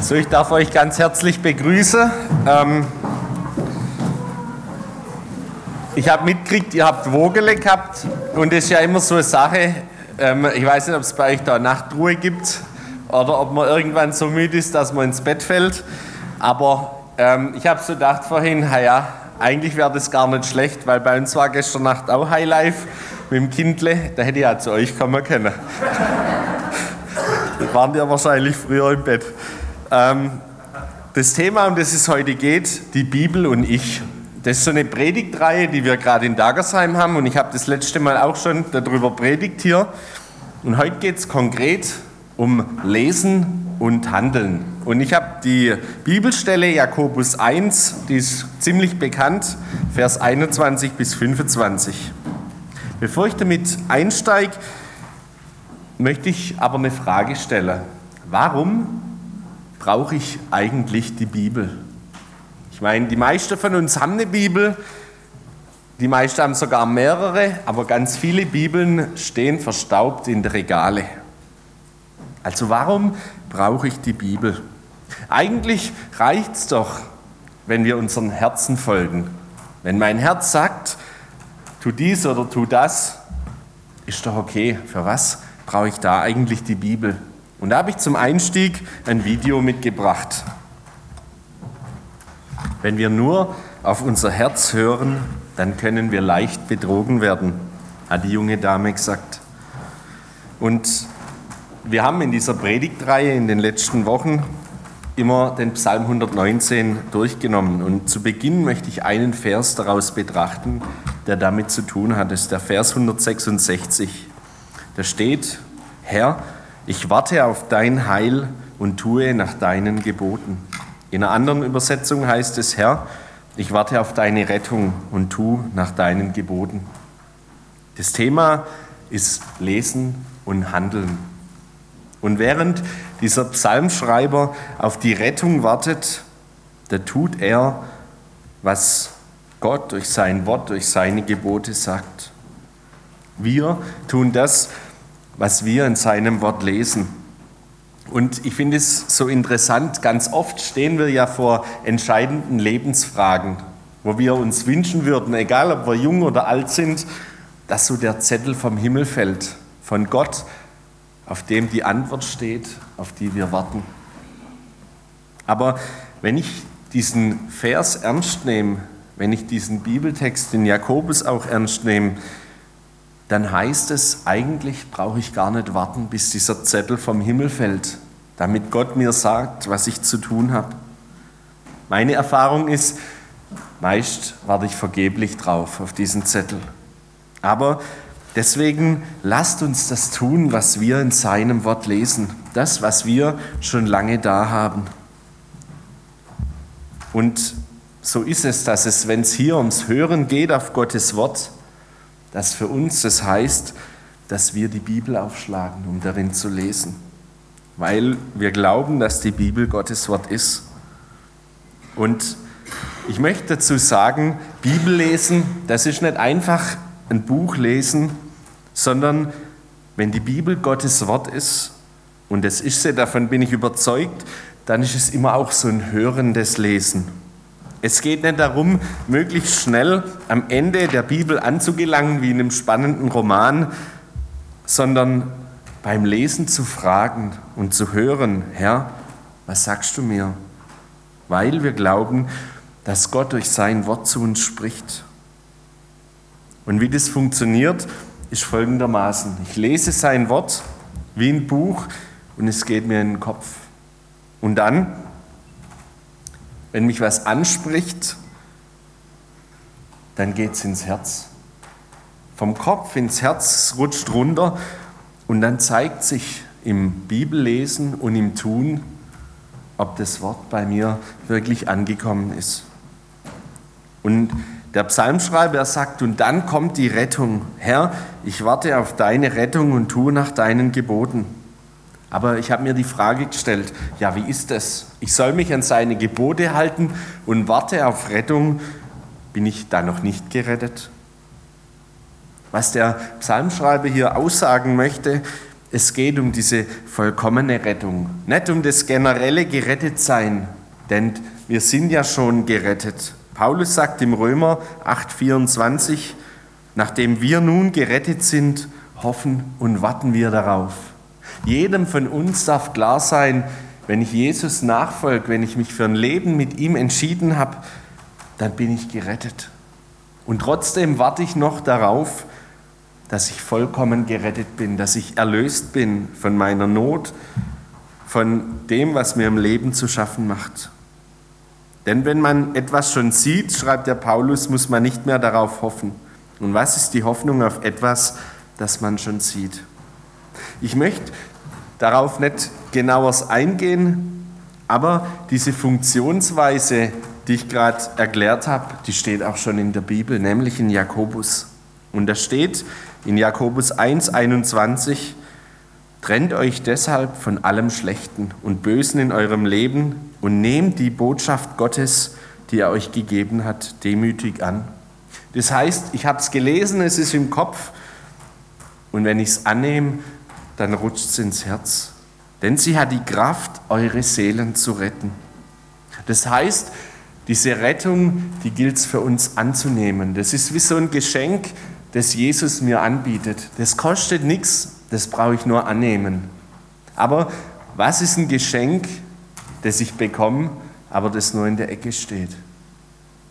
So, ich darf euch ganz herzlich begrüßen. Ähm, ich habe mitgekriegt, ihr habt Wogele gehabt und das ist ja immer so eine Sache. Ähm, ich weiß nicht, ob es bei euch da Nachtruhe gibt oder ob man irgendwann so müde ist, dass man ins Bett fällt. Aber ähm, ich habe so gedacht vorhin, ja, eigentlich wäre das gar nicht schlecht, weil bei uns war gestern Nacht auch Highlife mit dem Kindle. Da hätte ich ja zu euch kommen können. da waren ja wahrscheinlich früher im Bett. Ähm, das Thema, um das es heute geht, die Bibel und ich. Das ist so eine Predigtreihe, die wir gerade in Dagersheim haben und ich habe das letzte Mal auch schon darüber predigt hier. Und heute geht es konkret um Lesen und Handeln. Und ich habe die Bibelstelle Jakobus 1, die ist ziemlich bekannt, Vers 21 bis 25. Bevor ich damit einsteige, möchte ich aber eine Frage stellen. Warum brauche ich eigentlich die Bibel? Ich meine, die meisten von uns haben eine Bibel, die meisten haben sogar mehrere, aber ganz viele Bibeln stehen verstaubt in Regale. Also warum brauche ich die Bibel? Eigentlich reicht es doch, wenn wir unseren Herzen folgen. Wenn mein Herz sagt, tu dies oder tu das, ist doch okay. Für was brauche ich da eigentlich die Bibel? Und da habe ich zum Einstieg ein Video mitgebracht. Wenn wir nur auf unser Herz hören, dann können wir leicht betrogen werden, hat die junge Dame gesagt. Und wir haben in dieser Predigtreihe in den letzten Wochen immer den Psalm 119 durchgenommen. Und zu Beginn möchte ich einen Vers daraus betrachten, der damit zu tun hat. Das ist der Vers 166. Da steht, Herr, ich warte auf dein Heil und tue nach deinen Geboten. In einer anderen Übersetzung heißt es, Herr, ich warte auf deine Rettung und tue nach deinen Geboten. Das Thema ist Lesen und Handeln. Und während dieser Psalmschreiber auf die Rettung wartet, da tut er, was Gott durch sein Wort, durch seine Gebote sagt. Wir tun das, was wir in seinem Wort lesen. Und ich finde es so interessant, ganz oft stehen wir ja vor entscheidenden Lebensfragen, wo wir uns wünschen würden, egal ob wir jung oder alt sind, dass so der Zettel vom Himmel fällt, von Gott, auf dem die Antwort steht, auf die wir warten. Aber wenn ich diesen Vers ernst nehme, wenn ich diesen Bibeltext in Jakobus auch ernst nehme, dann heißt es, eigentlich brauche ich gar nicht warten, bis dieser Zettel vom Himmel fällt, damit Gott mir sagt, was ich zu tun habe. Meine Erfahrung ist, meist warte ich vergeblich drauf auf diesen Zettel. Aber deswegen lasst uns das tun, was wir in seinem Wort lesen, das, was wir schon lange da haben. Und so ist es, dass es, wenn es hier ums Hören geht auf Gottes Wort, dass für uns das heißt, dass wir die Bibel aufschlagen, um darin zu lesen, weil wir glauben, dass die Bibel Gottes Wort ist. Und ich möchte dazu sagen, Bibel lesen, das ist nicht einfach ein Buch lesen, sondern wenn die Bibel Gottes Wort ist, und das ist sie, davon bin ich überzeugt, dann ist es immer auch so ein hörendes Lesen. Es geht nicht darum, möglichst schnell am Ende der Bibel anzugelangen, wie in einem spannenden Roman, sondern beim Lesen zu fragen und zu hören, Herr, was sagst du mir? Weil wir glauben, dass Gott durch sein Wort zu uns spricht. Und wie das funktioniert, ist folgendermaßen. Ich lese sein Wort wie ein Buch und es geht mir in den Kopf. Und dann wenn mich was anspricht, dann geht es ins Herz. Vom Kopf ins Herz rutscht runter und dann zeigt sich im Bibellesen und im Tun, ob das Wort bei mir wirklich angekommen ist. Und der Psalmschreiber sagt, und dann kommt die Rettung. Herr, ich warte auf deine Rettung und tue nach deinen Geboten. Aber ich habe mir die Frage gestellt, ja, wie ist das? Ich soll mich an seine Gebote halten und warte auf Rettung. Bin ich da noch nicht gerettet? Was der Psalmschreiber hier aussagen möchte, es geht um diese vollkommene Rettung, nicht um das generelle Gerettetsein, denn wir sind ja schon gerettet. Paulus sagt im Römer 8:24, nachdem wir nun gerettet sind, hoffen und warten wir darauf. Jedem von uns darf klar sein, wenn ich Jesus nachfolge, wenn ich mich für ein Leben mit ihm entschieden habe, dann bin ich gerettet. Und trotzdem warte ich noch darauf, dass ich vollkommen gerettet bin, dass ich erlöst bin von meiner Not, von dem, was mir im Leben zu schaffen macht. Denn wenn man etwas schon sieht, schreibt der Paulus, muss man nicht mehr darauf hoffen. Und was ist die Hoffnung auf etwas, das man schon sieht? Ich möchte darauf nicht genauer eingehen, aber diese Funktionsweise, die ich gerade erklärt habe, die steht auch schon in der Bibel, nämlich in Jakobus. Und da steht in Jakobus 1, 21, Trennt euch deshalb von allem Schlechten und Bösen in eurem Leben und nehmt die Botschaft Gottes, die er euch gegeben hat, demütig an. Das heißt, ich habe es gelesen, es ist im Kopf und wenn ich es annehme, dann rutscht es ins Herz. Denn sie hat die Kraft, eure Seelen zu retten. Das heißt, diese Rettung, die gilt es für uns anzunehmen. Das ist wie so ein Geschenk, das Jesus mir anbietet. Das kostet nichts, das brauche ich nur annehmen. Aber was ist ein Geschenk, das ich bekomme, aber das nur in der Ecke steht?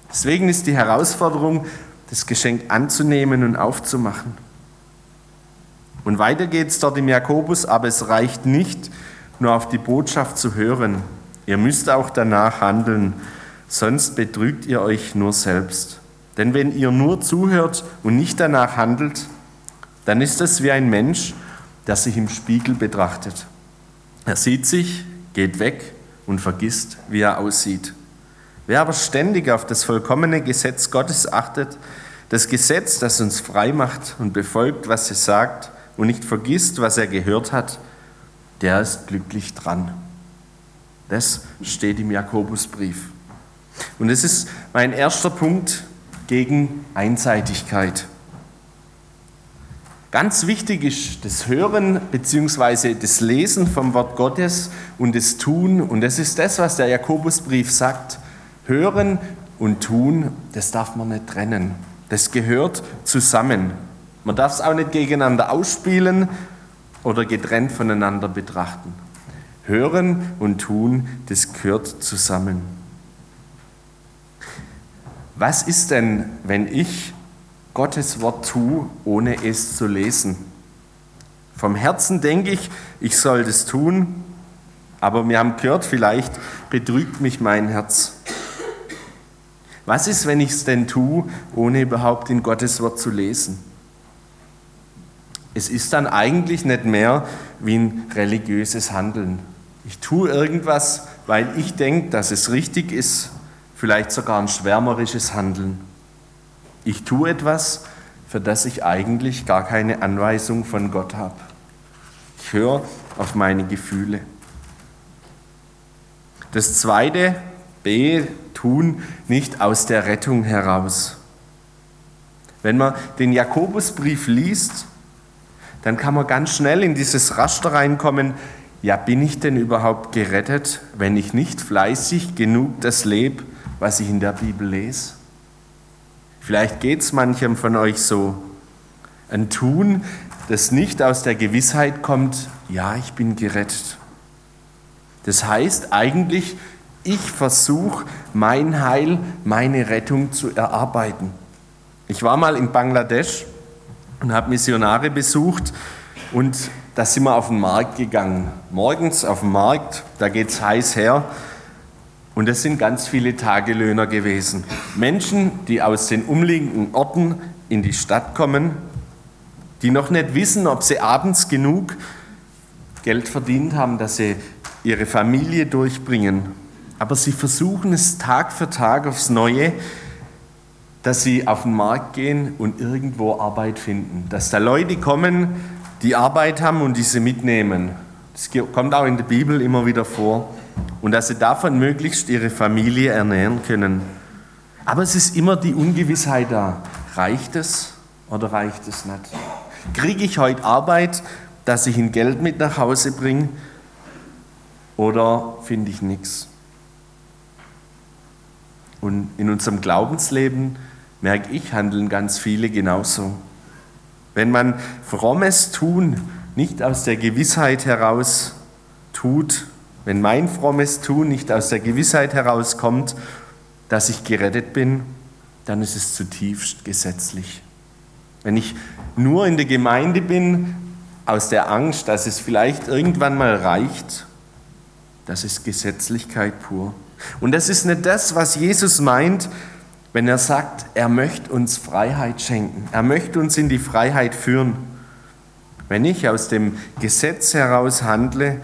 Deswegen ist die Herausforderung, das Geschenk anzunehmen und aufzumachen. Und weiter geht es dort im Jakobus, aber es reicht nicht, nur auf die Botschaft zu hören. Ihr müsst auch danach handeln, sonst betrügt ihr euch nur selbst. Denn wenn ihr nur zuhört und nicht danach handelt, dann ist es wie ein Mensch, der sich im Spiegel betrachtet. Er sieht sich, geht weg und vergisst, wie er aussieht. Wer aber ständig auf das vollkommene Gesetz Gottes achtet, das Gesetz, das uns frei macht und befolgt, was es sagt und nicht vergisst, was er gehört hat, der ist glücklich dran. Das steht im Jakobusbrief. Und es ist mein erster Punkt, gegen Einseitigkeit. Ganz wichtig ist das Hören bzw. das Lesen vom Wort Gottes und das Tun. Und das ist das, was der Jakobusbrief sagt. Hören und Tun, das darf man nicht trennen. Das gehört zusammen. Man darf es auch nicht gegeneinander ausspielen oder getrennt voneinander betrachten. Hören und Tun, das gehört zusammen. Was ist denn, wenn ich Gottes Wort tue, ohne es zu lesen? Vom Herzen denke ich, ich soll das tun, aber wir haben gehört, vielleicht betrügt mich mein Herz. Was ist, wenn ich es denn tue, ohne überhaupt in Gottes Wort zu lesen? Es ist dann eigentlich nicht mehr wie ein religiöses Handeln. Ich tue irgendwas, weil ich denke, dass es richtig ist vielleicht sogar ein schwärmerisches Handeln. Ich tue etwas, für das ich eigentlich gar keine Anweisung von Gott habe. Ich höre auf meine Gefühle. Das zweite, B, tun nicht aus der Rettung heraus. Wenn man den Jakobusbrief liest, dann kann man ganz schnell in dieses Raster reinkommen, ja, bin ich denn überhaupt gerettet, wenn ich nicht fleißig genug das lebe, was ich in der Bibel lese? Vielleicht geht es manchem von euch so. Ein Tun, das nicht aus der Gewissheit kommt, ja, ich bin gerettet. Das heißt eigentlich, ich versuche mein Heil, meine Rettung zu erarbeiten. Ich war mal in Bangladesch und habe Missionare besucht und da sind wir auf den Markt gegangen. Morgens auf dem Markt, da geht es heiß her und es sind ganz viele Tagelöhner gewesen. Menschen, die aus den umliegenden Orten in die Stadt kommen, die noch nicht wissen, ob sie abends genug Geld verdient haben, dass sie ihre Familie durchbringen. Aber sie versuchen es Tag für Tag aufs Neue, dass sie auf den Markt gehen und irgendwo Arbeit finden. Dass da Leute kommen, die Arbeit haben und diese mitnehmen. Das kommt auch in der Bibel immer wieder vor und dass sie davon möglichst ihre Familie ernähren können. Aber es ist immer die Ungewissheit da. Reicht es oder reicht es nicht? Kriege ich heute Arbeit dass ich ein Geld mit nach Hause bringe oder finde ich nichts? Und in unserem Glaubensleben merke ich, handeln ganz viele genauso. Wenn man frommes Tun nicht aus der Gewissheit heraus tut, wenn mein frommes Tun nicht aus der Gewissheit herauskommt, dass ich gerettet bin, dann ist es zutiefst gesetzlich. Wenn ich nur in der Gemeinde bin, aus der Angst, dass es vielleicht irgendwann mal reicht, das ist Gesetzlichkeit pur. Und das ist nicht das, was Jesus meint, wenn er sagt, er möchte uns Freiheit schenken. Er möchte uns in die Freiheit führen. Wenn ich aus dem Gesetz heraus handle,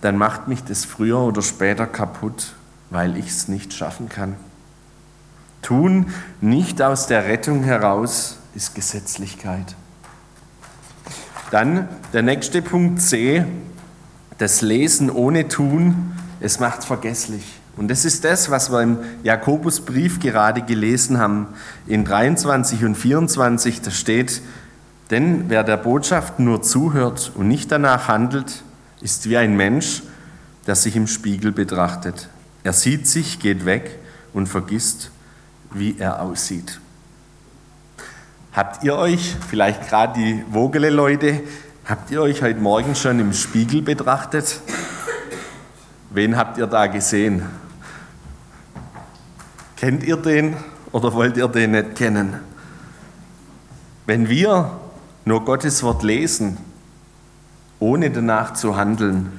dann macht mich das früher oder später kaputt, weil ich es nicht schaffen kann. Tun nicht aus der Rettung heraus ist Gesetzlichkeit. Dann der nächste Punkt C, das Lesen ohne Tun, es macht vergesslich. Und das ist das, was wir im Jakobusbrief gerade gelesen haben. In 23 und 24, da steht, denn wer der Botschaft nur zuhört und nicht danach handelt, ist wie ein Mensch, der sich im Spiegel betrachtet. Er sieht sich, geht weg und vergisst, wie er aussieht. Habt ihr euch, vielleicht gerade die Vogele-Leute, habt ihr euch heute Morgen schon im Spiegel betrachtet? Wen habt ihr da gesehen? Kennt ihr den oder wollt ihr den nicht kennen? Wenn wir nur Gottes Wort lesen, ohne danach zu handeln,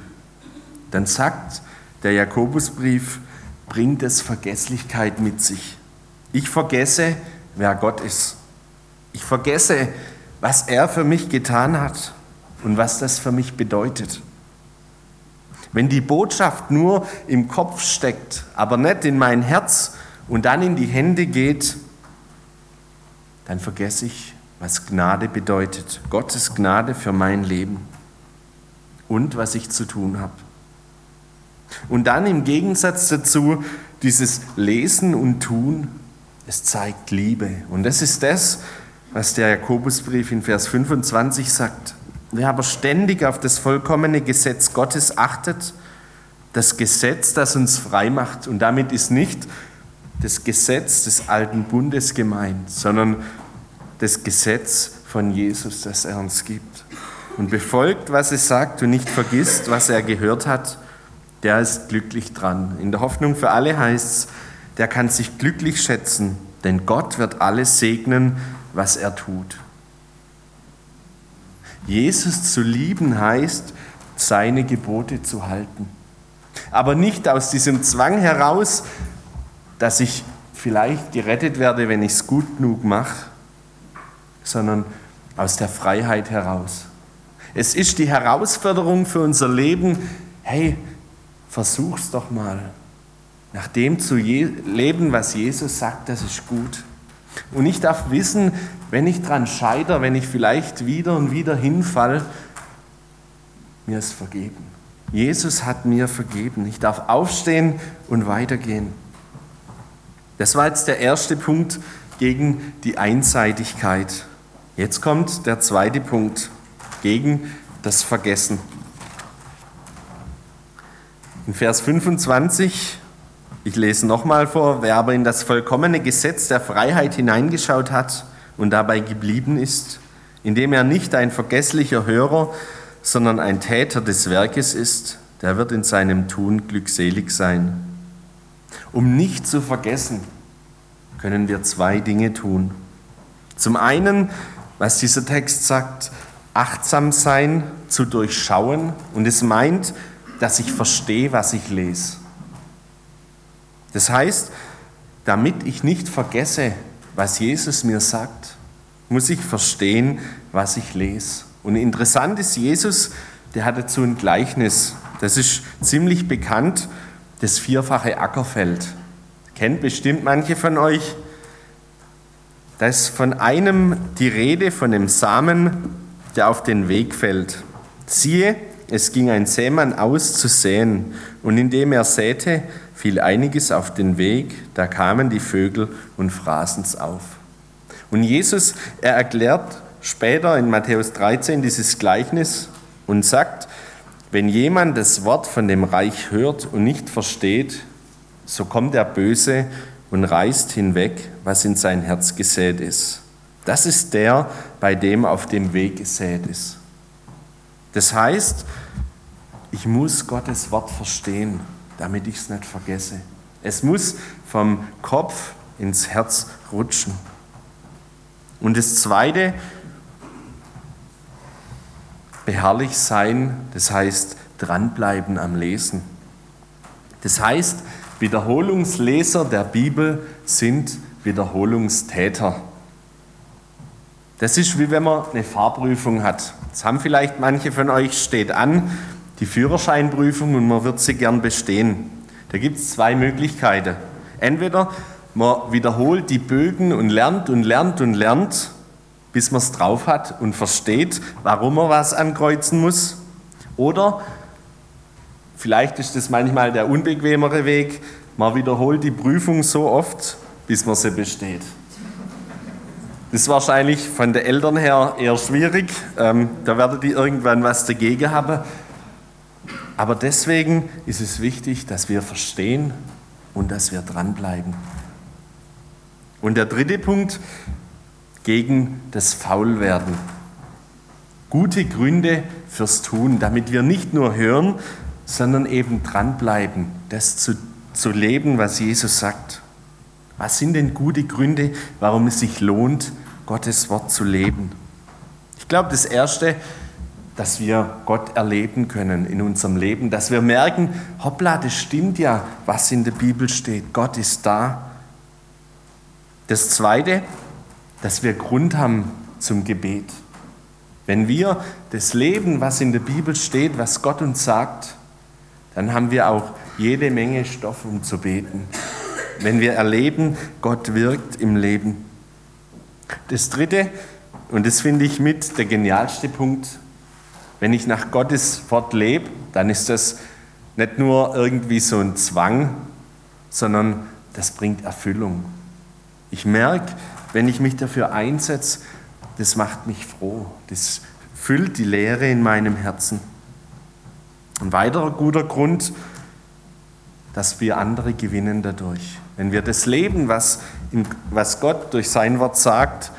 dann sagt der Jakobusbrief, bringt es Vergesslichkeit mit sich. Ich vergesse, wer Gott ist. Ich vergesse, was er für mich getan hat und was das für mich bedeutet. Wenn die Botschaft nur im Kopf steckt, aber nicht in mein Herz und dann in die Hände geht, dann vergesse ich, was Gnade bedeutet. Gottes Gnade für mein Leben und was ich zu tun habe. Und dann im Gegensatz dazu dieses Lesen und Tun, es zeigt Liebe. Und das ist das, was der Jakobusbrief in Vers 25 sagt. Wer aber ständig auf das vollkommene Gesetz Gottes achtet, das Gesetz, das uns frei macht, und damit ist nicht das Gesetz des alten Bundes gemeint, sondern das Gesetz von Jesus, das er uns gibt. Und befolgt, was es sagt und nicht vergisst, was er gehört hat, der ist glücklich dran. In der Hoffnung für alle heißt es, der kann sich glücklich schätzen, denn Gott wird alles segnen, was er tut. Jesus zu lieben heißt, seine Gebote zu halten. Aber nicht aus diesem Zwang heraus, dass ich vielleicht gerettet werde, wenn ich es gut genug mache, sondern aus der Freiheit heraus. Es ist die Herausforderung für unser Leben, hey, versuch's doch mal. Nach dem zu leben, was Jesus sagt, das ist gut. Und ich darf wissen, wenn ich dran scheitere, wenn ich vielleicht wieder und wieder hinfall, mir ist vergeben. Jesus hat mir vergeben. Ich darf aufstehen und weitergehen. Das war jetzt der erste Punkt gegen die Einseitigkeit. Jetzt kommt der zweite Punkt gegen das Vergessen. In Vers 25, ich lese nochmal vor, wer aber in das vollkommene Gesetz der Freiheit hineingeschaut hat und dabei geblieben ist, indem er nicht ein vergesslicher Hörer, sondern ein Täter des Werkes ist, der wird in seinem Tun glückselig sein. Um nicht zu vergessen, können wir zwei Dinge tun. Zum einen, was dieser Text sagt, achtsam sein, zu durchschauen. Und es meint, dass ich verstehe, was ich lese. Das heißt, damit ich nicht vergesse, was Jesus mir sagt, muss ich verstehen, was ich lese. Und interessant ist, Jesus, der hat dazu ein Gleichnis. Das ist ziemlich bekannt, das vierfache Ackerfeld. Kennt bestimmt manche von euch. Da ist von einem die Rede, von dem Samen, der auf den Weg fällt. Siehe, es ging ein Sämann aus zu säen, und indem er säte, fiel einiges auf den Weg, da kamen die Vögel und fraßen es auf. Und Jesus, er erklärt später in Matthäus 13 dieses Gleichnis, und sagt, wenn jemand das Wort von dem Reich hört und nicht versteht, so kommt der Böse und reißt hinweg, was in sein Herz gesät ist. Das ist der, bei dem auf dem Weg gesät ist. Das heißt, ich muss Gottes Wort verstehen, damit ich es nicht vergesse. Es muss vom Kopf ins Herz rutschen. Und das Zweite, beharrlich sein, das heißt dranbleiben am Lesen. Das heißt, Wiederholungsleser der Bibel sind Wiederholungstäter. Das ist wie wenn man eine Fahrprüfung hat. Das haben vielleicht manche von euch, steht an, die Führerscheinprüfung und man wird sie gern bestehen. Da gibt es zwei Möglichkeiten. Entweder man wiederholt die Bögen und lernt und lernt und lernt, bis man es drauf hat und versteht, warum man was ankreuzen muss. Oder vielleicht ist das manchmal der unbequemere Weg, man wiederholt die Prüfung so oft, bis man sie besteht. Das ist wahrscheinlich von den Eltern her eher schwierig. Ähm, da werdet ihr irgendwann was dagegen haben. Aber deswegen ist es wichtig, dass wir verstehen und dass wir dranbleiben. Und der dritte Punkt, gegen das Faulwerden. Gute Gründe fürs Tun, damit wir nicht nur hören, sondern eben dranbleiben, das zu, zu leben, was Jesus sagt. Was sind denn gute Gründe, warum es sich lohnt, Gottes Wort zu leben? Ich glaube, das Erste, dass wir Gott erleben können in unserem Leben, dass wir merken, hoppla, das stimmt ja, was in der Bibel steht. Gott ist da. Das Zweite, dass wir Grund haben zum Gebet. Wenn wir das leben, was in der Bibel steht, was Gott uns sagt, dann haben wir auch jede Menge Stoff, um zu beten. Wenn wir erleben, Gott wirkt im Leben. Das Dritte, und das finde ich mit der genialste Punkt, wenn ich nach Gottes Wort lebe, dann ist das nicht nur irgendwie so ein Zwang, sondern das bringt Erfüllung. Ich merke, wenn ich mich dafür einsetze, das macht mich froh. Das füllt die Leere in meinem Herzen. Ein weiterer guter Grund, dass wir andere gewinnen dadurch. Wenn wir das leben, was, was Gott durch sein Wort sagt,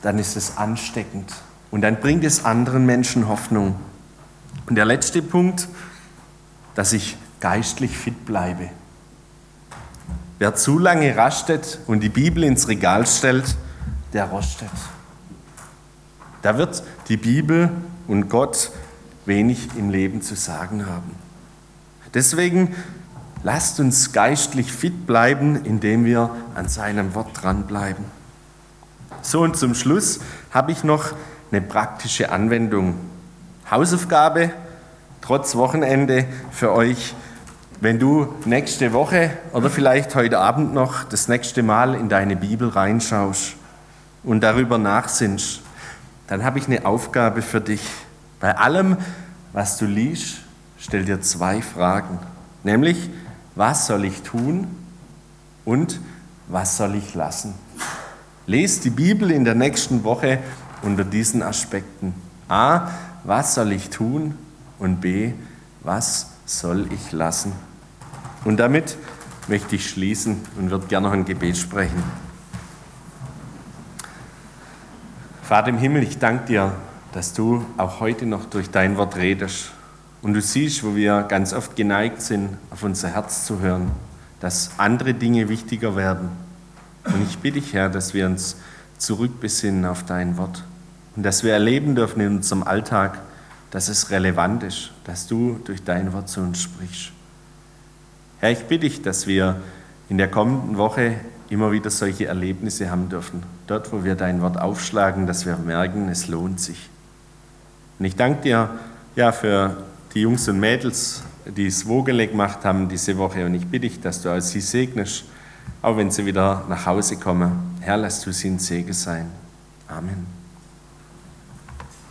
dann ist es ansteckend. Und dann bringt es anderen Menschen Hoffnung. Und der letzte Punkt, dass ich geistlich fit bleibe. Wer zu lange rastet und die Bibel ins Regal stellt, der rostet. Da wird die Bibel und Gott wenig im Leben zu sagen haben. Deswegen lasst uns geistlich fit bleiben, indem wir an seinem Wort dranbleiben. So und zum Schluss habe ich noch eine praktische Anwendung. Hausaufgabe, trotz Wochenende für euch. Wenn du nächste Woche oder vielleicht heute Abend noch das nächste Mal in deine Bibel reinschaust und darüber nachsinnst, dann habe ich eine Aufgabe für dich. Bei allem, was du liest, stell dir zwei Fragen. Nämlich, was soll ich tun und was soll ich lassen? Lies die Bibel in der nächsten Woche unter diesen Aspekten. A, was soll ich tun? Und B, was soll ich lassen? Und damit möchte ich schließen und würde gerne noch ein Gebet sprechen. Vater im Himmel, ich danke dir, dass du auch heute noch durch dein Wort redest. Und du siehst, wo wir ganz oft geneigt sind, auf unser Herz zu hören, dass andere Dinge wichtiger werden. Und ich bitte dich, Herr, dass wir uns zurückbesinnen auf dein Wort. Und dass wir erleben dürfen in unserem Alltag, dass es relevant ist, dass du durch dein Wort zu uns sprichst. Herr, ich bitte dich, dass wir in der kommenden Woche immer wieder solche Erlebnisse haben dürfen. Dort, wo wir dein Wort aufschlagen, dass wir merken, es lohnt sich. Und ich danke dir ja, für die Jungs und Mädels, die es Wogele gemacht haben diese Woche. Und ich bitte dich, dass du sie segnest, auch wenn sie wieder nach Hause kommen. Herr, lass du sie ein Segen sein. Amen.